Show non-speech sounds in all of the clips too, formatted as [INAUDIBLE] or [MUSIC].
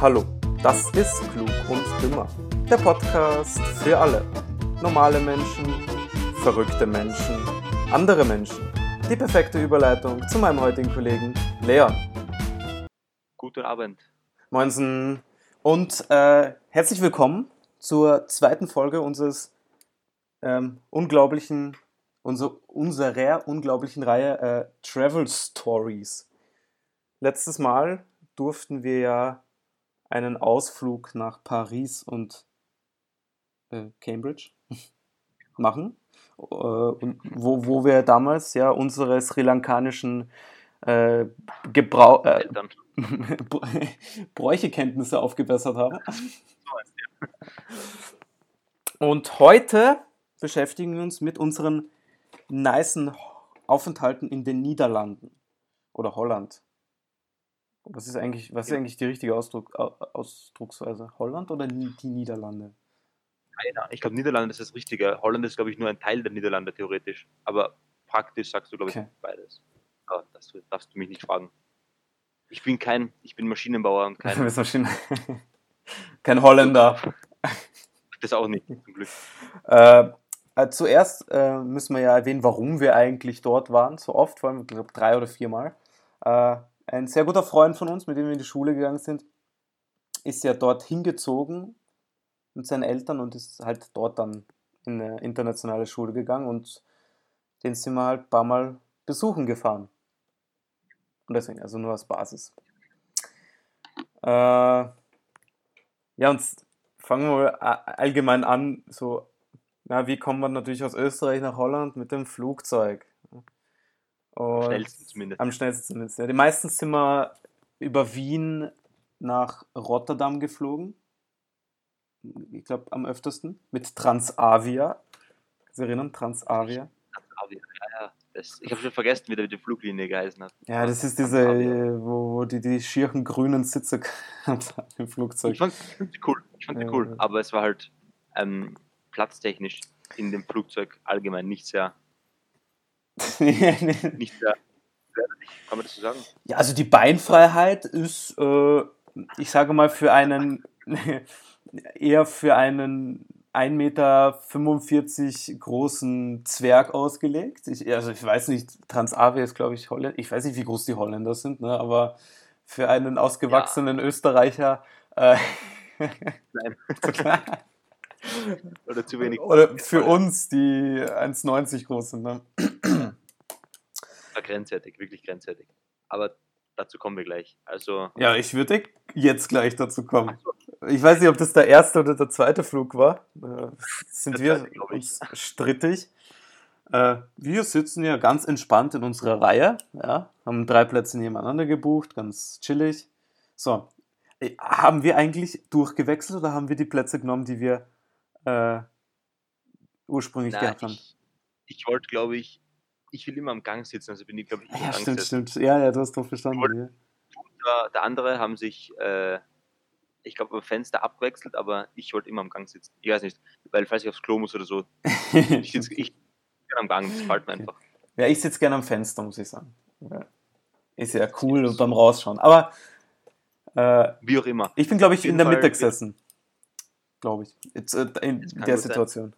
Hallo, das ist Klug und Dümmer. Der Podcast für alle. Normale Menschen, verrückte Menschen, andere Menschen. Die perfekte Überleitung zu meinem heutigen Kollegen Leon. Guten Abend. Moinsen. Und äh, herzlich willkommen zur zweiten Folge unseres ähm, unglaublichen, unser, unserer unglaublichen Reihe äh, Travel Stories. Letztes Mal durften wir ja einen Ausflug nach Paris und äh, Cambridge [LAUGHS] machen, äh, und wo, wo wir damals ja unsere sri lankanischen äh, Gebrauch, äh. [LAUGHS] [LAUGHS] Bräuchekenntnisse aufgebessert haben. Und heute beschäftigen wir uns mit unseren nicen Aufenthalten in den Niederlanden oder Holland. Was ist eigentlich, was ist eigentlich die richtige Ausdruck, Au- Ausdrucksweise? Holland oder die Niederlande? Ich glaube, Niederlande ist das Richtige. Holland ist, glaube ich, nur ein Teil der Niederlande theoretisch. Aber praktisch sagst du, glaube ich, Okay. beides. Aber das darfst du mich nicht fragen. Ich bin kein, ich bin Maschinenbauer und kein, [LAUGHS] schon. [LAUGHS] Kein Holländer. [LAUGHS] das auch nicht, zum Glück. Äh, äh, zuerst äh, müssen wir ja erwähnen, warum wir eigentlich dort waren, so oft, vor allem, ich glaube, drei oder viermal. Äh, ein sehr guter Freund von uns, mit dem wir in die Schule gegangen sind, ist ja dort hingezogen mit seinen Eltern und ist halt dort dann in eine internationale Schule gegangen und den sind wir halt ein paar Mal besuchen gefahren. Und deswegen, also nur als Basis. Äh, ja, und fangen wir a- allgemein an, so na, wie kommt man natürlich aus Österreich nach Holland mit dem Flugzeug? Und Schnellsten zumindest. Am schnellsten zumindest. Ja. Die meisten sind wir über Wien nach Rotterdam geflogen. Ich glaube am öftesten. Mit Transavia. Dich erinnern? Transavia. Aber, ja, ja, das, ich habe schon vergessen, wie die Fluglinie geheißen hat. Ja, das ist diese, wo, wo die die schieren grünen Sitze [LAUGHS] im Flugzeug. Ich fand, ich fand die cool. Ich fand die Ja. cool. Aber es war halt ähm, platztechnisch in dem Flugzeug allgemein nicht sehr, nicht [LAUGHS] sehr, kann man das so sagen? Ja, also die Beinfreiheit ist, äh, ich sage mal, für einen [LAUGHS] eher für einen 1,45 Meter großen Zwerg ausgelegt. Ich, also ich weiß nicht, Transavia ist, glaube ich, Holland. Ich weiß nicht, wie groß die Holländer sind, ne? aber für einen ausgewachsenen Österreicher äh, [LAUGHS] Nein. zu klein. Oder zu wenig. Oder für uns, die 1,90 groß sind. Ne? Grenzwertig, wirklich grenzwertig. Aber dazu kommen wir gleich. Also, Ja, ich würde jetzt gleich dazu kommen. Ich weiß nicht, ob das der erste oder der zweite Flug war. Äh, sind wir ich. uns strittig. Äh, wir sitzen ja ganz entspannt in unserer Reihe. Ja, haben drei Plätze nebeneinander gebucht, ganz chillig. So, äh, haben wir eigentlich durchgewechselt oder haben wir die Plätze genommen, die wir äh, ursprünglich na, gehabt haben? ich, ich wollte, glaube ich, ich will immer am Gang sitzen, also bin ich, glaube ich, immer Ja, stimmt, stimmt. Ja, ja, du hast doch verstanden. wollte- Ja. Der, der andere haben sich, äh, ich glaube, am Fenster abgewechselt, aber ich wollte immer am Gang sitzen. Ich weiß nicht, weil falls ich aufs Klo muss oder so, [LAUGHS] ich sitze ich bin am Gang, das gefällt mir einfach. Ja, ich sitze gerne am Fenster, muss ich sagen. Ja. Ist ja cool und beim Rausschauen. Aber äh, Wie auch immer. ich bin, glaube ich, in der Fall Mitte gesessen. Glaube ich. Jetzt, äh, in der gut sein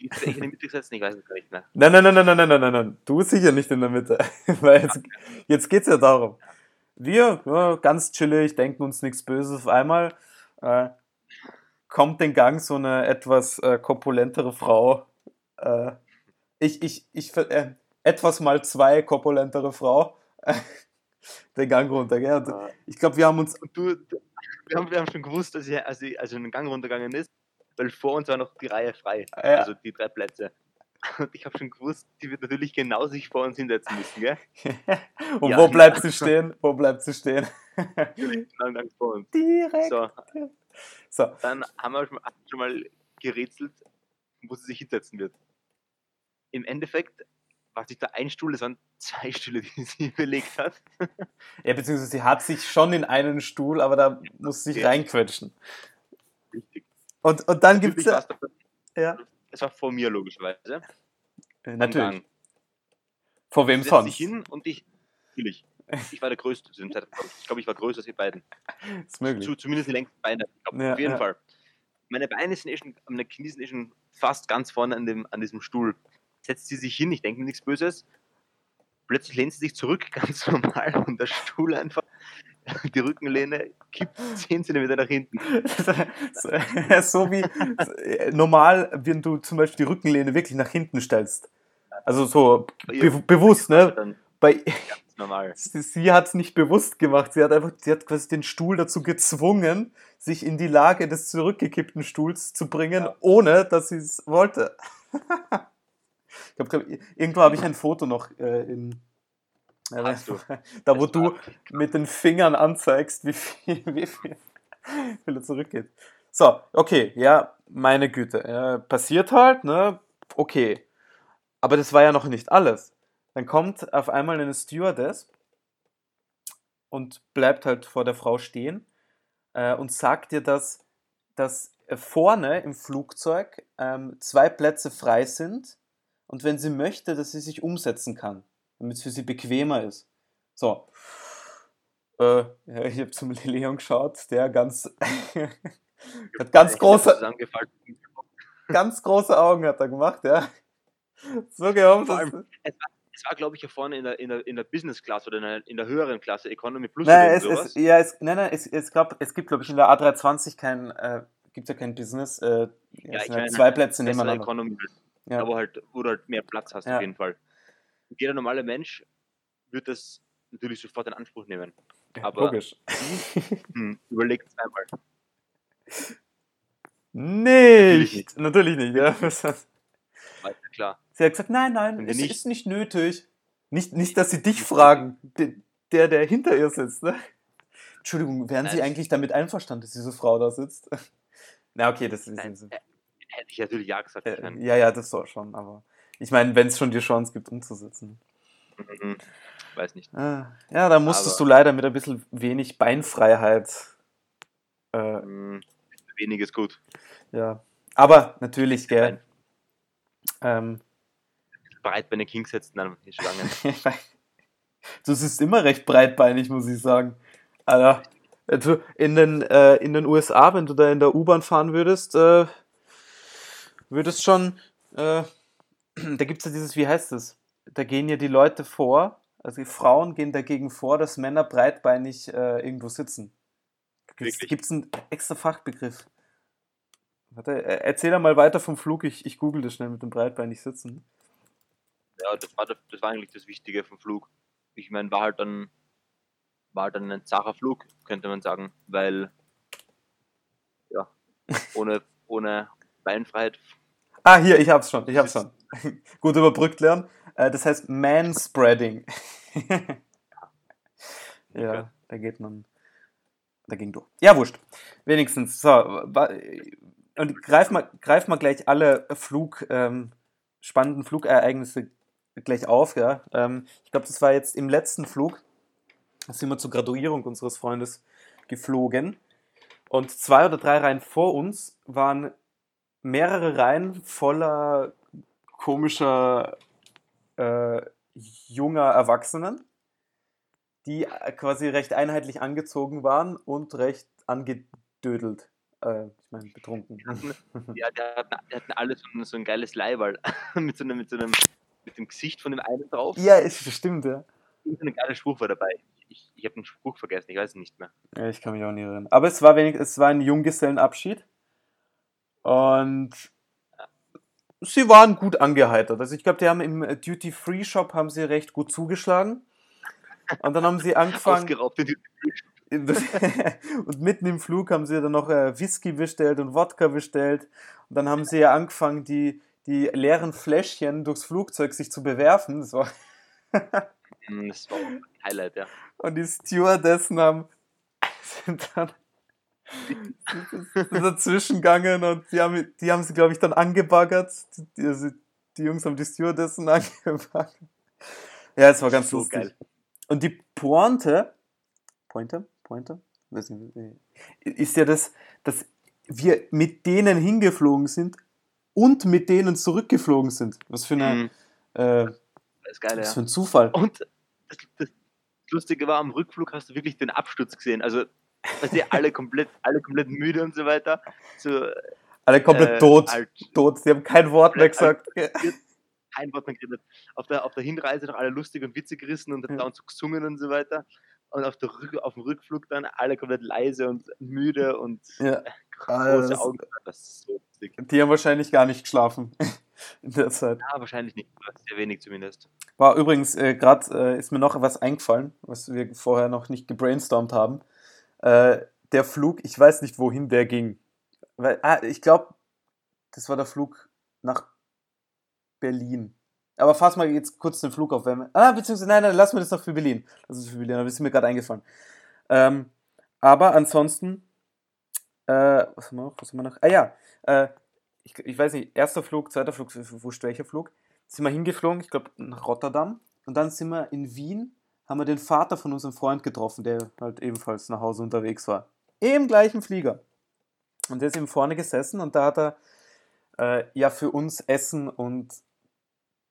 in der Mitte gesetzt? Ich weiß es gar nicht mehr. Nein, nein, nein, nein, nein, nein, nein, nein. nein. Du sicher nicht in der Mitte. [LAUGHS] Weil jetzt, jetzt geht es ja darum. Wir, ja, ganz chillig, denken uns nichts Böses auf einmal. Äh, kommt den Gang so eine etwas äh, korpulentere Frau. Äh, ich, ich, ich, äh, etwas mal zwei korpulentere Frau. [LAUGHS] den Gang runter, gell? Ich glaube, wir haben uns. Du, wir, haben, wir haben schon gewusst, dass sie also, also einen Gang runtergegangen ist weil vor uns war noch die Reihe frei. Ja. Also die drei Plätze. [LAUGHS] Und ich habe schon gewusst, die wird natürlich genau sich vor uns hinsetzen müssen, gell? [LAUGHS] Und Ja. wo bleibt sie stehen? Wo bleibt sie stehen? [LAUGHS] Lang vor uns. Direkt. So, So. dann haben wir schon- schon mal gerätselt, wo sie sich hinsetzen wird. Im Endeffekt war sich da ein Stuhl, es waren zwei Stühle, die sie belegt hat. Ja, beziehungsweise sie hat sich schon in einen Stuhl, aber da muss sie sich reinquetschen. Und, und dann gibt es ja. ja. Es war vor mir, logischerweise. Äh, Natürlich. Vor wem setzt sonst? sich hin und ich, natürlich. ich war der Größte zu dem Zeitpunkt. Ich glaube, ich war größer als die beiden. Das [LAUGHS] ist möglich. Zu, zumindest die längsten Beine. Ich glaub, Ja, auf jeden ja. Fall. Meine Beine sind eh schon, meine Knie sind eh schon fast ganz vorne an, dem, an diesem Stuhl. Setzt sie sich hin, ich denke mir nichts Böses. Plötzlich lehnt sie sich zurück, [LAUGHS] ganz normal, und der Stuhl einfach, [LAUGHS] die Rückenlehne kippt [LAUGHS] 10 cm nach hinten. [LAUGHS] so, so wie äh, normal, wenn du zum Beispiel die Rückenlehne wirklich nach hinten stellst. Also so be bewusst, ne? Bei, ganz normal. sie hat es nicht bewusst gemacht. Sie hat einfach, sie hat quasi den Stuhl dazu gezwungen, sich in die Lage des zurückgekippten Stuhls zu bringen, Ja. ohne dass sie es wollte. ich glaub, irgendwo habe ich ein Foto noch äh, in. Ja, Hast du? [LAUGHS] Da, wo Das du mit den Fingern anzeigst, wie viel, [LAUGHS] wie viel, wie viel er zurückgeht. So, okay, ja, meine Güte. Ja, passiert halt, ne? Okay. Aber das war ja noch nicht alles. Dann kommt auf einmal eine Stewardess und bleibt halt vor der Frau stehen äh, und sagt ihr, dass, dass äh, vorne im Flugzeug ähm, zwei Plätze frei sind und wenn sie möchte, dass sie sich umsetzen kann, damit es für sie bequemer ist. So. Äh, ja, ich habe zum Leon geschaut, der ganz, [LAUGHS] hat ganz Ich große, ganz große Augen hat er gemacht, ja. So gehofft, dass, allem, Es war, glaube ich, ja vorne in der, in der, in der Business Class oder in der, in der höheren Klasse, Economy Plus Nein, oder es, sowas. es, ja, es, nein, nein, es, es, glaub, es gibt, glaube ich, in der A320 kein, äh, gibt ja kein Business. Äh, ja, es ich halt meine, zwei Plätze nebeneinander. Economy, Ja. aber halt, wo du halt mehr Platz hast Ja. auf jeden Fall. Und jeder normale Mensch wird das natürlich sofort in Anspruch nehmen. aber- Logisch. [LAUGHS] Hm, überlegt zweimal. Nicht! nicht. Natürlich nicht, ja. Ja klar. Sie hat gesagt, nein, nein, es nicht- ist nicht nötig. Nicht, nicht, dass sie dich fragen, de- der, der hinter ihr sitzt. Ne? Entschuldigung, wären Sie Nein. eigentlich damit einverstanden, dass diese Frau da sitzt? [LAUGHS] Na, okay, das ist. Nein, äh, hätte ich natürlich ja gesagt. Äh, ja, ja, das soll schon, aber ich meine, wenn es schon die Chance gibt, umzusetzen. mhm, weiß nicht. Ah, ja, da musstest Aber- du leider mit ein bisschen wenig Beinfreiheit. Äh, Hm, weniges gut. ja. Aber natürlich, gell. Ähm, Breit bei den Kings setzen, dann die Schlangen. [LAUGHS] du siehst immer recht breitbeinig, muss ich sagen. Alter, also in den, äh, in den USA, wenn du da in der U-Bahn fahren würdest, äh, würdest schon, äh, [CLEARS THROAT] da gibt es ja dieses, wie heißt das? Da gehen ja die Leute vor, also die Frauen gehen dagegen vor, dass Männer breitbeinig äh, irgendwo sitzen. Gibt es einen extra Fachbegriff? Warte, äh, erzähl da mal weiter vom Flug, ich, ich google das schnell mit dem breitbeinig sitzen. ja, das war, das war eigentlich das Wichtige vom Flug. Ich meine, war halt dann, war halt dann ein zacher Flug, könnte man sagen, weil, ja, [LAUGHS] ohne, ohne Beinfreiheit, Ah, hier, ich hab's schon, ich hab's schon. [LAUGHS] Gut überbrückt lernen. Äh, das heißt Manspreading. [LAUGHS] ja, Okay. da geht man dagegen durch. Ja, wurscht. Wenigstens. So, und greif mal, greif mal gleich alle Flug, ähm, spannenden Flugereignisse gleich auf. Ja? Ähm, ich glaube, das war jetzt im letzten Flug, da sind wir zur Graduierung unseres Freundes geflogen. Und zwei oder drei Reihen vor uns waren mehrere Reihen voller komischer äh, junger Erwachsenen, die äh, quasi recht einheitlich angezogen waren und recht angedödelt. Äh, ich meine, betrunken. ja, der hatten, die hatten alle so, ein- so ein geiles Leihwahl [LAUGHS] mit so einem, mit so einem, mit dem Gesicht von dem einen drauf. ja, es stimmt, ja. Und ein geiler Spruch war dabei. Ich, ich habe den Spruch vergessen, ich weiß es nicht mehr. ja. Ich kann mich auch nicht erinnern. Aber es war wenig, es war ein Junggesellenabschied. Und sie waren gut angeheitert. Also ich glaube, die haben im Duty-Free-Shop haben sie recht gut zugeschlagen. Und dann haben sie [LAUGHS] angefangen. Ausgeraubt in die [LAUGHS] und mitten im Flug haben sie dann noch äh, Whisky bestellt und Wodka bestellt. Und dann haben sie ja angefangen, die, die leeren Fläschchen durchs Flugzeug sich zu bewerfen. Das war [LAUGHS] Hm, Das war auch ein Highlight, ja. und die Stewardessen haben sind dann [LAUGHS] dazwischen gegangen und die haben, die haben sie, glaube ich, dann angebaggert. Die, also die Jungs haben die Stewardessen [LAUGHS] angebaggert. Ja, es war ganz So lustig. geil. Und die Pointe, Pointe, Pointe, ist ja das, dass wir mit denen hingeflogen sind und mit denen zurückgeflogen sind. Was für, eine, Mhm, äh, geil, was für ein Zufall. Und das, das, Lustige war, am Rückflug hast du wirklich den Absturz gesehen. Also, weißt du, alle komplett, alle komplett müde und so weiter. So, Alle komplett äh, tot. halt Tot. Sie haben kein Wort mehr Komplett gesagt. kein Wort mehr geredet. Auf der, auf der Hinreise noch alle lustig und witzig gerissen und Ja. dann so gesungen und so weiter. Und auf, der Rück, auf dem Rückflug dann alle komplett leise und müde und Ja. Ah, große das- Augen. Das ist so lustig. Die haben wahrscheinlich gar nicht geschlafen [LAUGHS] in der Zeit. Ja, wahrscheinlich nicht. Sehr wenig zumindest. War übrigens, äh, gerade äh, ist mir noch was eingefallen, was wir vorher noch nicht gebrainstormt haben. Äh, der Flug, ich weiß nicht, wohin der ging. Weil, ah, ich glaube, das war der Flug nach Berlin. Aber fass mal jetzt kurz den Flug auf. wir- Ah, beziehungsweise, nein, nein, lass mir das noch für Berlin. Das ist für Berlin, das ist mir gerade eingefallen. Ähm, aber ansonsten, äh, was haben wir noch? Was haben wir noch? Ah ja, äh, ich, ich weiß nicht, erster Flug, zweiter Flug, wurscht welcher Flug. Sind wir hingeflogen, ich glaube nach Rotterdam. Und dann sind wir in Wien, haben wir den Vater von unserem Freund getroffen, der halt ebenfalls nach Hause unterwegs war. Im gleichen Flieger. Und der ist eben vorne gesessen und da hat er äh, ja für uns Essen und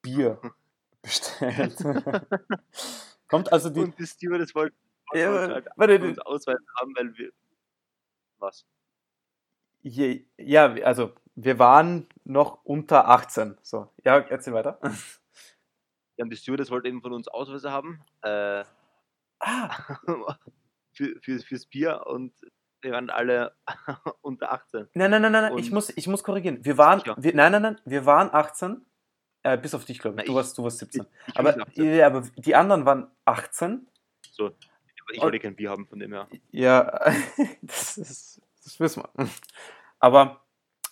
Bier [LAUGHS] bestellt. [LAUGHS] Kommt also die. und die Stewardess wollte Ja, halt warte, uns Ausweis haben, weil wir. Was? Je, ja, also wir waren noch unter 18. So, ja, erzähl weiter. [LAUGHS] Ja, und die Stewardess wollte eben von uns Ausweise haben. Äh, Ah, [LAUGHS] für, für, fürs Bier und wir waren alle [LAUGHS] unter 18. nein, nein, nein, nein, ich muss, ich muss korrigigen. Wir waren, wir, nein, nein, nein, wir waren 18. Äh, bis auf dich, glaube Na, ich. Du ich- warst, du warst 17. Ich aber, bin 18. ja, aber die anderen waren 18. So, ich wollte kein Bier haben von dem her. Ja, [LAUGHS] das, ist, das wissen wir. Aber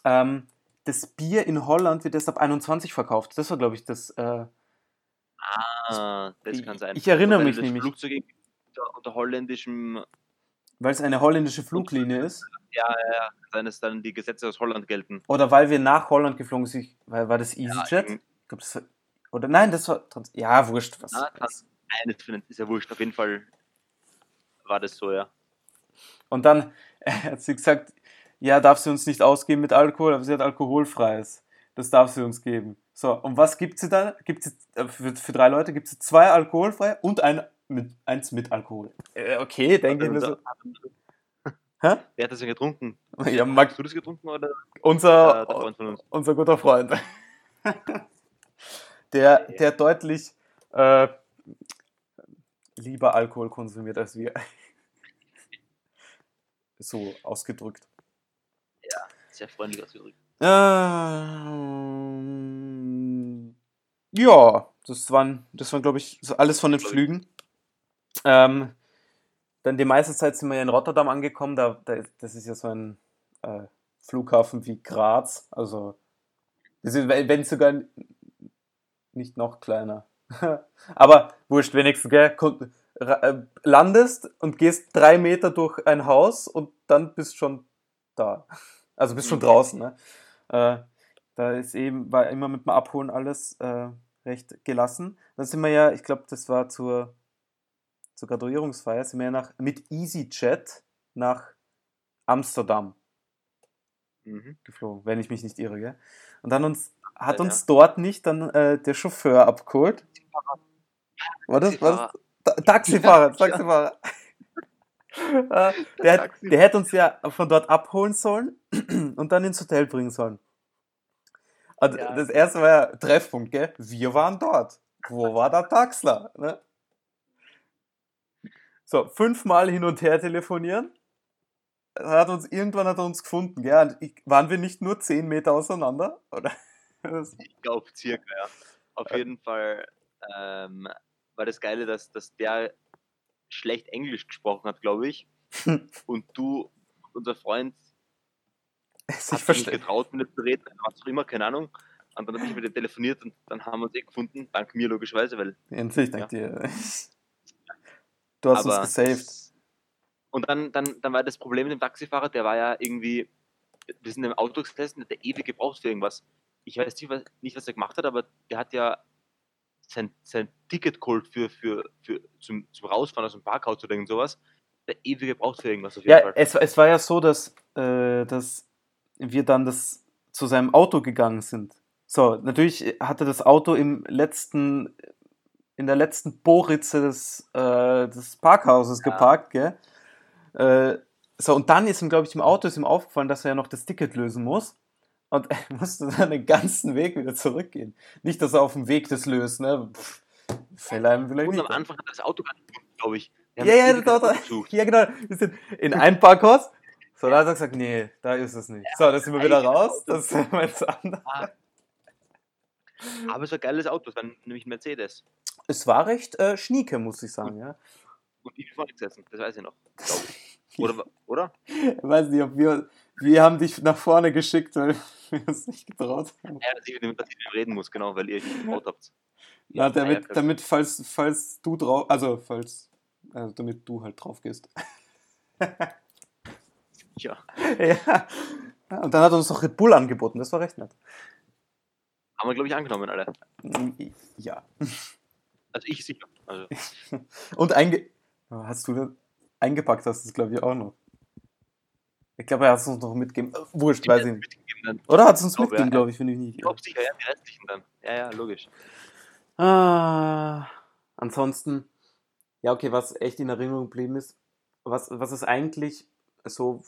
ähm, das Bier in Holland wird erst ab 21 verkauft. Das war, glaube ich, das. Äh, Ah, das Ich- kann sein. ich erinnere Weil mich nämlich. Flugzeug unter, unter holländischem, weil es eine holländische Fluglinie ist. ja, ja, ja, sein, dass dann die Gesetze aus Holland gelten. Oder weil wir nach Holland geflogen sind. Weil, war das EasyJet? irgend- ich glaube, das war. Oder nein, das war. Trans ja, wurscht. Was, Ah, kann- Eines ist ja wurscht, auf jeden Fall war das so, ja. Und dann [LAUGHS] hat sie gesagt, ja, darf sie uns nicht ausgeben mit Alkohol, aber sie hat alkoholfreies. Das darf sie uns geben. So, und was gibt sie dann? Gibt sie, äh, für, für drei Leute gibt sie zwei alkoholfreie und ein mit, eins mit Alkohol. Äh, okay, denke ich mir so. Hä? Wer hat das denn getrunken? Ja, Max, Hast du das getrunken oder unser, äh, unser guter Freund. [LAUGHS] Der, der deutlich äh, lieber Alkohol konsumiert als wir. [LAUGHS] So ausgedrückt. Sehr freundlich ausgedrückt. Ähm, ja, das waren, das waren glaube ich, so alles von den. Flügen. Ähm, dann die meiste Zeit sind wir ja in Rotterdam angekommen. Da, da, das ist ja so ein äh, Flughafen wie Graz. Also, ist, wenn sogar nicht noch kleiner. [LAUGHS] Aber wurscht, wenigstens, gell? Äh, Landest und gehst drei Meter durch ein Haus und dann bist schon da. Also bist schon Mhm. draußen, ne? Äh, da ist eben, war immer mit dem Abholen alles äh, recht gelassen. Dann sind wir ja, ich glaube, das war zur, zur Graduierungsfeier, sind wir ja nach, mit EasyJet nach Amsterdam Mhm. geflogen, wenn ich mich nicht irre, gell? Und dann uns, hat Ja, uns dort nicht dann äh, der Chauffeur abgeholt. [LAUGHS] War das, war das Ta- Taxifahrer, [LAUGHS] Taxifahrer. [LAUGHS] Äh, der, hat, der hätte uns ja von dort abholen sollen [CLEARS THROAT] und dann ins Hotel bringen sollen. Und Ja. das erste war ja Treffpunkt, gell? Wir waren dort. Wo [LAUGHS] war der Taxler? Ne? So, fünfmal hin und her telefonieren. Er Hat uns, irgendwann hat er uns gefunden, gell? Und ich, waren wir nicht nur zehn Meter auseinander? Oder? [LAUGHS] Ich glaube circa, ja. Auf Ja. jeden Fall ähm, war das Geile, dass, dass der schlecht Englisch gesprochen hat, glaube ich. [LAUGHS] Und du, unser Freund, ich nicht verstehe. getraut, mit ihm zu reden, was auch immer, keine Ahnung. Und dann habe ich mit ihm telefoniert und dann haben wir uns eh gefunden, dank mir logischerweise, weil Endlich, dank dir. [LAUGHS] Du hast uns gesaved. Und dann, dann, dann war das Problem mit dem Taxifahrer, der war ja irgendwie, wir sind im Auto gesessen, der hat ewig gebraucht für irgendwas. Ich weiß nicht, was, nicht, was er gemacht hat, aber der hat ja sein, sein Ticket geholt für, für, für, zum, zum Rausfahren aus dem Parkhaus oder irgend sowas. Der ewig gebraucht für irgendwas auf jeden Ja, Fall. es, es war ja so, dass, äh, dass wir dann das zu seinem Auto gegangen sind. So, natürlich hatte das Auto im letzten in der letzten Bohritze des, äh, des Parkhauses Ja. geparkt, gell? Äh, so, und dann ist ihm, glaube ich, im Auto ist ihm aufgefallen, dass er ja noch das Ticket lösen muss. Und er [LAUGHS] musste dann den ganzen Weg wieder zurückgehen. Nicht, dass er auf dem Weg das löst, ne? Pff, fällt einem vielleicht Und nicht. am. Anfang hat das Auto gar nicht glaube ich. Ja, ja, das Auto-. Ja, genau. Wir sind in ein Parkhaus. So, da hat er gesagt, nee, da ist es nicht. So, da sind wir wieder raus. Das ist jetzt anders. Aber es war ein geiles Auto, es war nämlich ein Mercedes. Es war recht äh, schnieke, muss ich sagen, ja. Und ich bin vorne gesessen, das weiß ich noch. [LAUGHS] Oder? oder? Ich weiß nicht, ob wir, wir haben dich nach vorne geschickt, weil [LAUGHS] wir uns nicht getraut haben. Ja, dass ich mit dem, dass ich mit dem reden muss, genau, weil ihr nicht gebaut habt. Ja, damit, damit falls, falls du drauf, also falls, also damit du halt drauf gehst. [LAUGHS] Ja. [LAUGHS] ja. Und dann hat er uns noch Red Bull angeboten, das war recht nett. Haben wir, glaube ich, angenommen, alle. Ja. [LAUGHS] Also ich sicher. Also, [LAUGHS] Und einge hast du eingepackt, hast du das glaube ich auch noch. Ich glaube, er hat es uns noch mitgegeben. Äh, Wurscht, weiß ich nicht. Oder hat es uns Ich glaube, mitgegeben, ja. glaube ich, finde ich nicht. Ich glaube sicher, ja, die restlichen dann. Ja, ja, logisch. Ah, ansonsten, ja, okay, was echt in Erinnerung geblieben ist, was, was ist eigentlich so,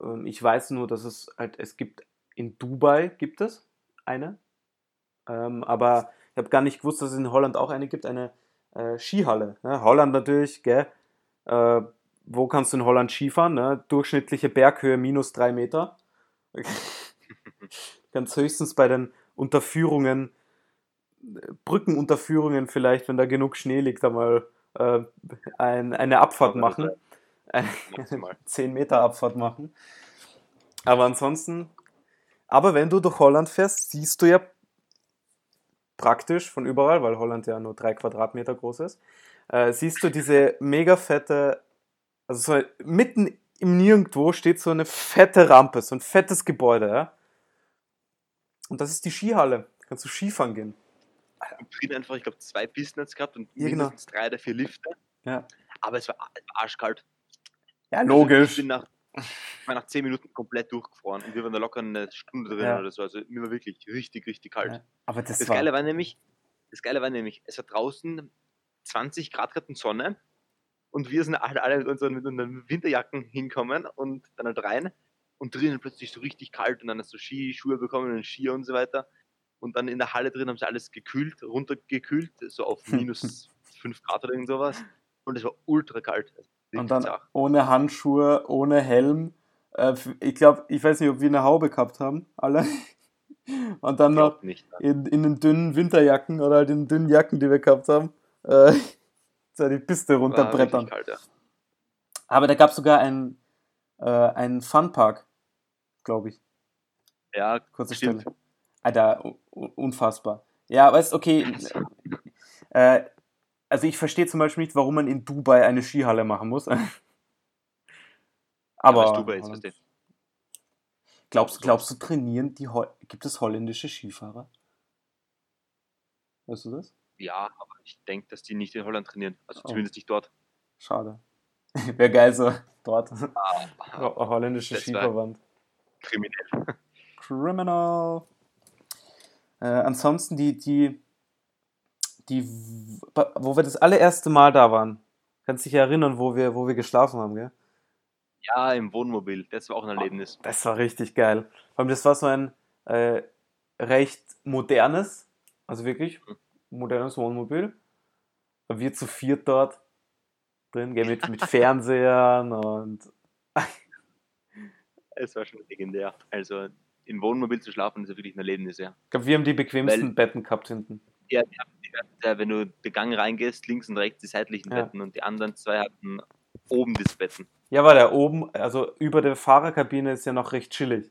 ähm, ich weiß nur, dass es halt, es gibt, in Dubai gibt es eine, ähm, aber ich habe gar nicht gewusst, dass es in Holland auch eine gibt, eine äh, Skihalle. Ne? Holland natürlich, gell? Äh, wo kannst du in Holland Skifahren? Ne? Durchschnittliche Berghöhe minus drei Meter. [LAUGHS] Ganz höchstens bei den Unterführungen Brückenunterführungen vielleicht, wenn da genug Schnee liegt, einmal äh, ein, eine Abfahrt machen. Eine [LAUGHS] Maximal. 10 Meter Abfahrt machen. Aber ansonsten, aber wenn du durch Holland fährst, siehst du ja praktisch von überall, weil Holland ja nur drei Quadratmeter groß ist, äh, siehst du diese mega fette, also so mitten im Nirgendwo steht so eine fette Rampe, so ein fettes Gebäude, ja. Und das ist die Skihalle. Da kannst du Skifahren gehen. Drin einfach, ich glaube, zwei Pisten hat's gehabt und Ja, genau. mindestens drei oder vier Lifte. Ja. Aber es war arschkalt. Ja, logisch. Ich bin nach, ich war nach zehn Minuten komplett durchgefroren und wir waren da locker eine Stunde drin Ja. oder so. Also mir war wirklich richtig, richtig kalt. Ja, aber das, Das war. Geile war nämlich, das Geile war nämlich, es war draußen 20 Grad gerade und Sonne und wir sind alle, alle mit, unseren, mit unseren Winterjacken hinkommen und dann halt rein und drinnen plötzlich so richtig kalt und dann hast du Skischuhe bekommen und Skier und so weiter und dann in der Halle drin haben sie alles gekühlt, runtergekühlt, so auf [LAUGHS] minus 5 Grad oder irgend sowas und es war ultra kalt. Also Und dann ohne Handschuhe, ohne Helm. Äh, ich glaube, ich weiß nicht, ob wir eine Haube gehabt haben, alle. [LAUGHS] Und dann noch nicht. in, in den dünnen Winterjacken oder halt in den dünnen Jacken, die wir gehabt haben, äh, [LAUGHS] so die Piste runterbrettern. kalt, ja. Aber da gab es sogar einen, äh, einen Funpark, glaube ich. Ja, Kurze stimmt. Stelle. Alter, u- unfassbar. Ja, weißt okay. [LAUGHS] Äh, also ich verstehe zum Beispiel nicht, warum man in Dubai eine Skihalle machen muss. [LAUGHS] Aber ja, Dubai ist, glaubst, glaubst du, trainieren die Hol gibt es holländische Skifahrer? Weißt du das? Ja, aber ich denke, dass die nicht in Holland trainieren. Also Oh. zumindest nicht dort. Schade. [LAUGHS] Wäre geil so dort. Ah, Ho- Holländische Skiverband. kriminell. Criminal. Äh, ansonsten die, die, die, wo wir das allererste Mal da waren. Kannst dich erinnern, wo wir, wo wir geschlafen haben, gell? Ja, im Wohnmobil. Das war auch ein Erlebnis. Das war richtig geil. Vor allem, das war so ein äh, recht modernes, also wirklich modernes Wohnmobil. Wir zu viert dort drin, gell, mit, mit [LAUGHS] Fernsehern und [LAUGHS] Es war schon legendär. Also im Wohnmobil zu schlafen ist ja wirklich ein Erlebnis, ja. ich glaube, wir haben die bequemsten Weil- Betten gehabt hinten. Ja, die haben- äh, wenn du den Gang reingehst, links und rechts die seitlichen Ja. Betten und die anderen zwei hatten oben das Betten. Ja, weil der oben, also über der Fahrerkabine ist ja noch recht chillig.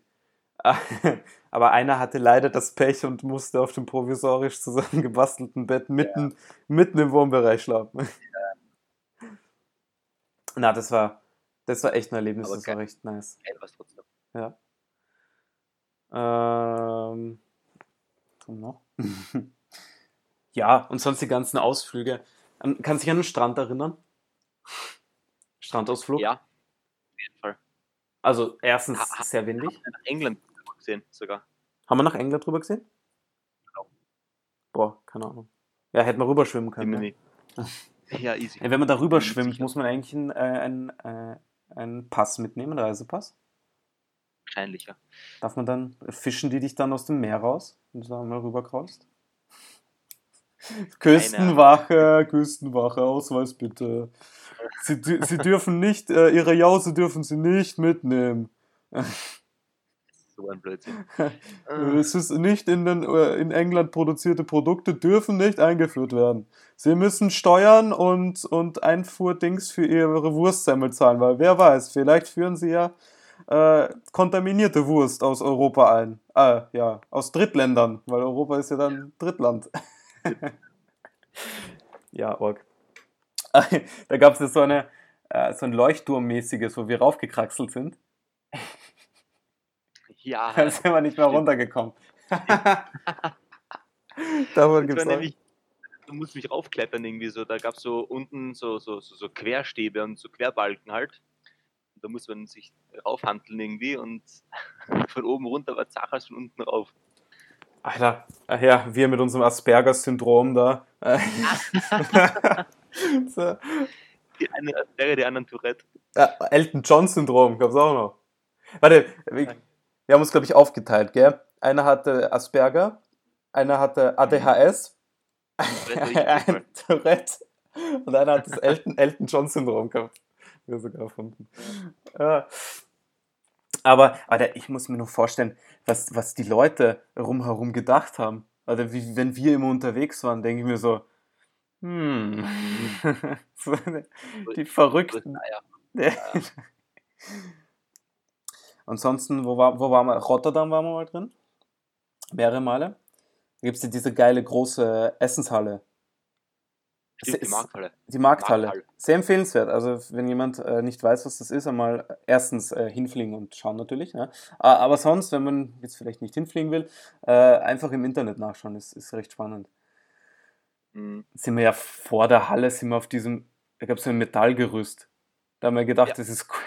[LAUGHS] Aber einer hatte leider das Pech und musste auf dem provisorisch zusammengebastelten Bett mitten, mitten im Wohnbereich schlafen. [LAUGHS] Na, das war, das war echt ein Erlebnis, Aber das war recht nice. Geil, was trotzdem. Ja. Ähm, noch? [LAUGHS] ja, und sonst die ganzen Ausflüge. An- Kannst du dich an den Strand erinnern? Strandausflug? Ja, auf jeden Fall. Also erstens Ha- ha- sehr windig. Nach England gesehen sogar. Haben wir nach England drüber gesehen? Genau. Boah, keine Ahnung. Ja, hätten wir rüberschwimmen können. Ne? Ja, easy. Wenn man da rüber Bin mir schwimmt, sicher. muss man eigentlich einen, äh, einen, äh, einen Pass mitnehmen, einen Reisepass. Wahrscheinlich, ja. Darf man dann, fischen die dich dann aus dem Meer raus, wenn du da mal rüberkraust? [LAUGHS] Küstenwache, Küstenwache, Ausweis bitte. Sie, sie dürfen nicht, äh, ihre Jause dürfen sie nicht mitnehmen. [LAUGHS] So ein Blödsinn. [LAUGHS] Es ist nicht in, den, äh, in England produzierte Produkte dürfen nicht eingeführt werden. Sie müssen Steuern und, und Einfuhrdings für ihre Wurstsemmel zahlen, weil wer weiß, vielleicht führen sie ja äh, kontaminierte Wurst aus Europa ein. Äh, ja, aus Drittländern, weil Europa ist ja dann Drittland. [LAUGHS] ja, Org. [LAUGHS] da gab es ja so, eine, äh, so ein Leuchtturmmäßiges, wo wir raufgekraxelt sind. ja, [LAUGHS] Da sind wir nicht mehr Stimmt. runtergekommen. Davon gibt's nämlich, du musst mich raufklettern irgendwie so. Da gab es so unten so, so, so, so Querstäbe und so Querbalken halt. Und da muss man sich raufhandeln irgendwie und von oben runter war Zach als von unten rauf. Alter, ja, wir mit unserem Asperger-Syndrom da. [LAUGHS] So. Die eine wäre die anderen Tourette. Ja, Elton John-Syndrom gab's auch noch. Warte, wir, wir haben uns, glaube ich, aufgeteilt, gell? Einer hatte Asperger, einer hatte ADHS, [LAUGHS] ein Tourette und einer hat das Elton, Elton John-Syndrom gehabt. Wir sogar erfunden. Ja. Aber, Alter, ich muss mir nur vorstellen, was, was die Leute rumherum gedacht haben. Also, wie, wenn wir immer unterwegs waren, denke ich mir so, hm, [LAUGHS] die Verrückten. Ja. [LAUGHS] Ansonsten, wo, war, wo waren wir? Rotterdam waren wir mal drin. Mehrere Male. Da gibt es ja diese geile große Essenshalle. Stimmt, die Markthalle. Die Markthalle. Markthalle. Sehr empfehlenswert. Also, wenn jemand äh, nicht weiß, was das ist, einmal erstens äh, hinfliegen und schauen natürlich. Ne? Aber sonst, wenn man jetzt vielleicht nicht hinfliegen will, äh, einfach im Internet nachschauen. Ist, ist recht spannend. Mhm. Sind wir ja vor der Halle, sind wir auf diesem, da gab es so ein Metallgerüst. Da haben wir gedacht, Ja. das, ist cool,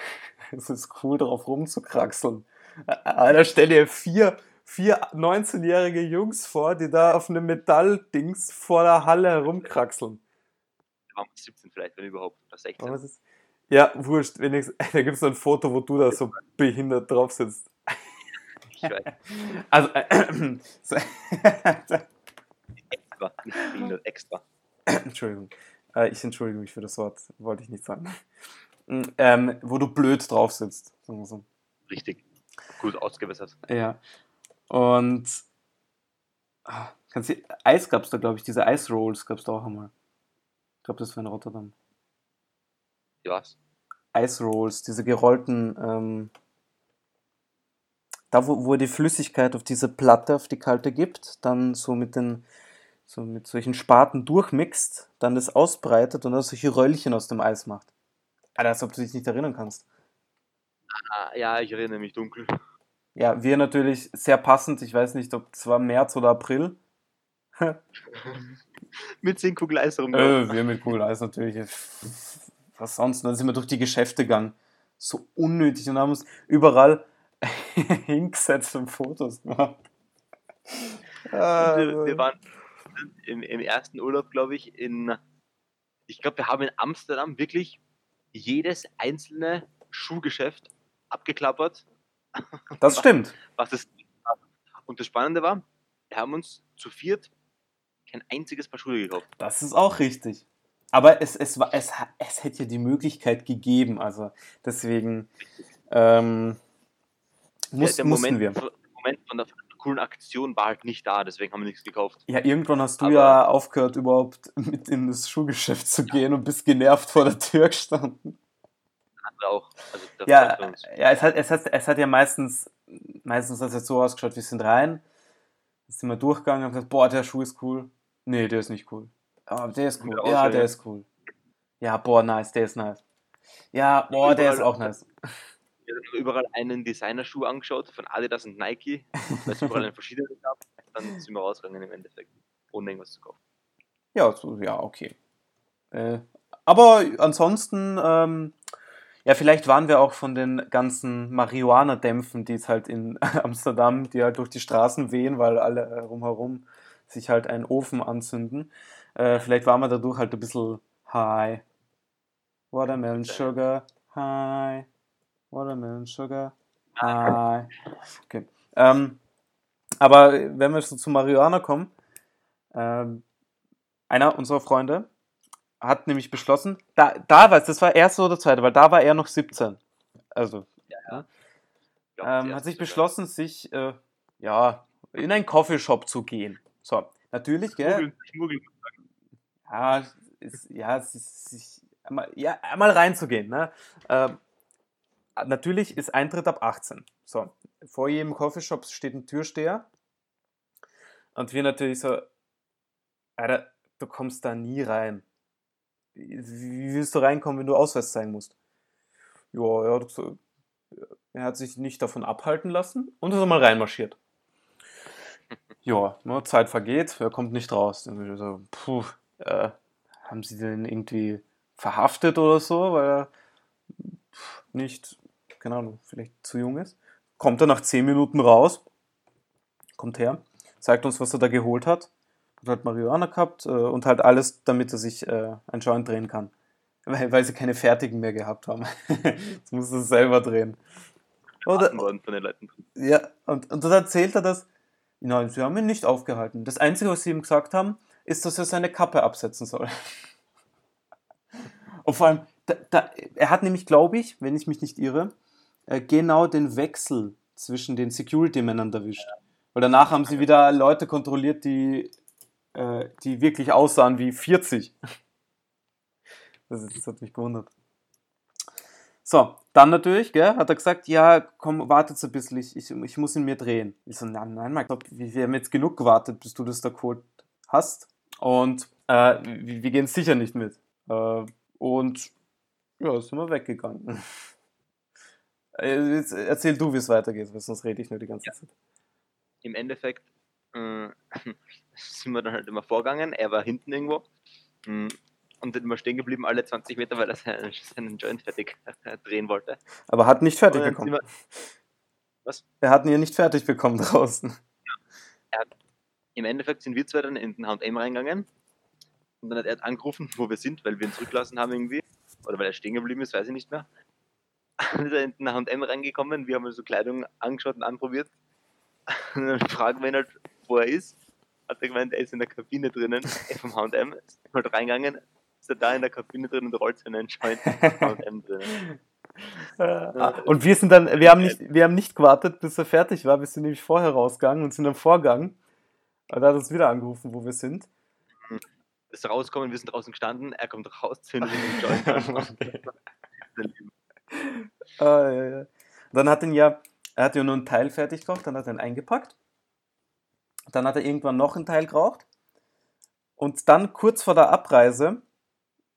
[LAUGHS] das ist cool, drauf rumzukraxeln. Alter, stell dir vier, vier 19-jährige Jungs vor, die da auf einem Metalldings vor der Halle herumkraxeln. Da waren wir 17 vielleicht, wenn überhaupt. Oder 16. Aber was ist? Ja, wurscht. Wenigstens, [LAUGHS] da gibt es so ein Foto, wo du da so behindert drauf sitzt. Ich weiß, [LAUGHS] Also, äh, so, extra. Nicht behindert, extra. Entschuldigung. Äh, ich entschuldige mich für das Wort, wollte ich nicht sagen. Mm, Ähm, wo du blöd drauf sitzt. So. Richtig. Gut ausgewässert. Ja. Und ah, kannst du, Eis gab es da, glaube ich, diese Ice Rolls gab es da auch einmal. Ich glaube, das war in Rotterdam. Ja, was? Ice Rolls, diese gerollten, ähm, da wo, wo er die Flüssigkeit auf diese Platte, auf die kalte gibt, dann so mit den, so mit solchen Spaten durchmixt, dann das ausbreitet und dann solche Röllchen aus dem Eis macht. Alter, als ob du dich nicht erinnern kannst. Ah, ja, ich erinnere mich dunkel. Ja, wir natürlich sehr passend, ich weiß nicht, ob es war März oder April. [LAUGHS] [LAUGHS] [LAUGHS] Mit 10 Kugel Eis rum. Äh, wir mit Kugel Eis natürlich. Was sonst? Dann sind wir durch die Geschäfte gegangen. So unnötig und haben uns überall [LAUGHS] hingesetzt und Fotos gemacht. [LAUGHS] Ah, wir, wir waren im, im ersten Urlaub, glaube ich, in. Ich glaube, wir haben in Amsterdam wirklich jedes einzelne Schuhgeschäft abgeklappert, das stimmt. was es gab. Und das Spannende war, wir haben uns zu viert kein einziges Paar Schuhe gekauft. Das ist auch richtig. Aber es, es, war, es, es hätte ja die Möglichkeit gegeben. Also deswegen ähm, muss, mussten Moment, wir. der Moment von der coolen Aktion war halt nicht da, deswegen haben wir nichts gekauft. Ja, irgendwann hast du Aber- ja aufgehört, überhaupt mit in das Schuhgeschäft zu gehen und bist genervt vor der Tür gestanden. Andere auch. Also Ja, ja es, hat, es, hat, es hat ja meistens, meistens hat es so ausgeschaut, wir sind rein, sind wir durchgegangen und haben gesagt, boah, der Schuh ist cool. Nee, der ist nicht cool. Aber der ist cool. Wieder Ja, der ist cool. Ja, boah, nice, der ist nice. Ja, boah, der ist auch nice. [LAUGHS] Wir haben überall einen Designerschuh angeschaut von Adidas und Nike, weil es überall [LAUGHS] einen verschiedenen gab. Dann sind wir rausgegangen im Endeffekt, ohne irgendwas zu kaufen. Ja, so, ja, okay. Äh, aber ansonsten, ähm, ja, vielleicht waren wir auch von den ganzen Marihuana-Dämpfen, die es halt in [LAUGHS] Amsterdam, die halt durch die Straßen wehen, weil alle äh, rumherum sich halt einen Ofen anzünden. Äh, vielleicht war man dadurch halt ein bisschen high. Watermelon Sugar, high. Watermelon Sugar, high. Okay. Ähm, aber wenn wir so zu Marihuana kommen, ähm, einer unserer Freunde hat nämlich beschlossen, da, da war es, das war erste oder zweite, weil da war er noch 17. Also, Ja, ja. Ich glaub, ähm, hat sich beschlossen, sich äh, ja, in einen Coffeeshop zu gehen. So, natürlich, gell? Schmuggeln. Ja, ist, ja, sich einmal, ja, einmal reinzugehen. Ne? Ähm, natürlich ist Eintritt ab 18. So, vor jedem Coffeeshop steht ein Türsteher. Und wir natürlich so, Alter, du kommst da nie rein. Wie willst du reinkommen, wenn du Ausweis zeigen musst? Ja, er er hat sich nicht davon abhalten lassen und ist einmal reinmarschiert. Ja, ne, Zeit vergeht, er kommt nicht raus. Dann ich so, puh, äh, haben sie den irgendwie verhaftet oder so, weil er nicht, keine Ahnung, vielleicht zu jung ist. Kommt er nach 10 Minuten raus, kommt her, zeigt uns, was er da geholt hat. Hat halt Marihuana gehabt äh, und halt alles, damit er sich äh, ein Joint drehen kann. Weil, weil sie keine fertigen mehr gehabt haben. [LAUGHS] Jetzt muss er selber drehen. Oder, von den Leuten. ja, und, und dann erzählt er das. Nein, sie haben ihn nicht aufgehalten. Das Einzige, was sie ihm gesagt haben, ist, dass er seine Kappe absetzen soll. [LAUGHS] Und vor allem, da, da, er hat nämlich, glaube ich, wenn ich mich nicht irre, äh, genau den Wechsel zwischen den Security-Männern erwischt. Weil danach haben sie wieder Leute kontrolliert, die, äh, die wirklich aussahen wie 40. [LAUGHS] Das, das hat mich gewundert. So, dann natürlich, gell, hat er gesagt, ja, komm, wartet ein bisschen, ich, ich, ich muss ihn mir drehen. Ich so, nein, nein, Mike, wir, haben jetzt genug gewartet, bis du das da geholt hast. Und äh, wir, wir gehen sicher nicht mit. Äh, und ja, sind wir weggegangen. [LAUGHS] Äh, Jetzt erzähl du, wie es weitergeht, weil sonst rede ich nur die ganze Zeit. Im Endeffekt äh, [LAUGHS] sind wir dann halt immer vorgegangen. Er war hinten irgendwo mm, und dann immer stehen geblieben, alle 20 Meter, weil er seinen, seinen Joint fertig [LAUGHS] drehen wollte. Aber hat nicht fertig bekommen. sind Wir hatten ihn nicht fertig bekommen draußen. Im Endeffekt sind wir zwei dann in den H&M reingegangen und dann hat er angerufen, wo wir sind, weil wir ihn zurückgelassen haben irgendwie. Oder weil er stehen geblieben ist, weiß ich nicht mehr. Dann ist er in den H&M reingekommen, wir haben so Kleidung angeschaut und anprobiert. Und dann fragen wir ihn halt, wo er ist. Hat er gemeint, er ist in der Kabine drinnen, er [LAUGHS] vom H&M, ist halt reingegangen, ist er da in der Kabine drin und rollt Joint im H&M drinnen. Äh, Und wir sind dann, wir haben nicht, wir haben nicht gewartet, bis er fertig war. Wir sind nämlich vorher rausgegangen und sind am Vorgang. Und er hat uns wieder angerufen, wo wir sind. Ist rausgekommen, wir sind draußen gestanden, er kommt raus, zündet den Joint. [LAUGHS] Ah, ja, ja. Dann hat ihn ja, er hat ja nur einen Teil fertig geraucht, dann hat er ihn eingepackt. Dann hat er irgendwann noch einen Teil geraucht. Und dann kurz vor der Abreise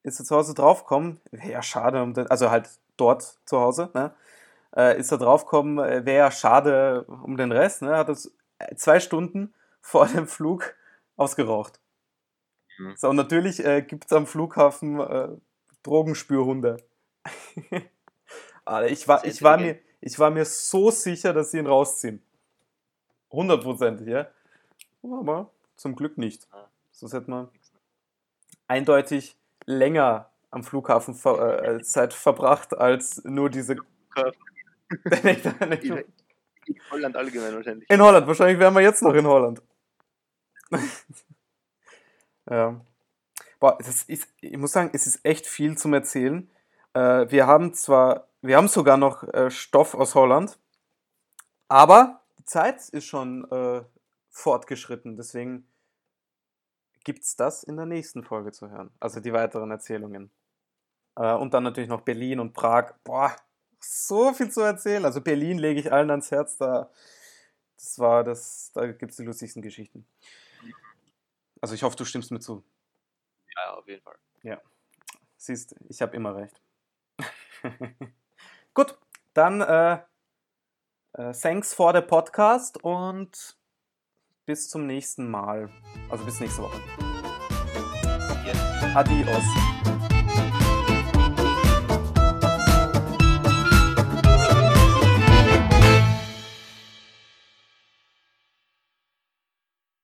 ist er zu Hause draufgekommen, wäre ja schade, um den, also halt dort zu Hause, ne? Äh, ist er draufgekommen, äh, wäre ja schade um den Rest, ne? Hat es zwei Stunden [LAUGHS] vor dem Flug ausgeraucht. Mhm. So, und natürlich äh, gibt es am Flughafen äh, Drogenspürhunde. [LAUGHS] Alter, ich war, ich, war mir, ich war mir so sicher, dass sie ihn rausziehen. Hundertprozentig, ja. Aber zum Glück nicht. Sonst hätte man eindeutig länger am Flughafen ver äh, Zeit verbracht, als nur diese. [LAUGHS] In Holland allgemein wahrscheinlich. In Holland, wahrscheinlich wären wir jetzt noch in Holland. [LAUGHS] ja. Boah, das ist, ich muss sagen, es ist echt viel zum Erzählen. Äh, wir haben zwar, wir haben sogar noch äh, Stoff aus Holland, aber die Zeit ist schon äh, fortgeschritten. Deswegen gibt es das in der nächsten Folge zu hören. Also die weiteren Erzählungen. Äh, und dann natürlich noch Berlin und Prag. Boah, so viel zu erzählen. Also Berlin lege ich allen ans Herz. Da, das war das, da gibt es die lustigsten Geschichten. Also ich hoffe, du stimmst mir zu. Ja, auf jeden Fall. Siehst, ich habe immer recht. [LAUGHS] Gut, dann äh, äh, thanks for the podcast und bis zum nächsten Mal. Also bis nächste Woche. Adios.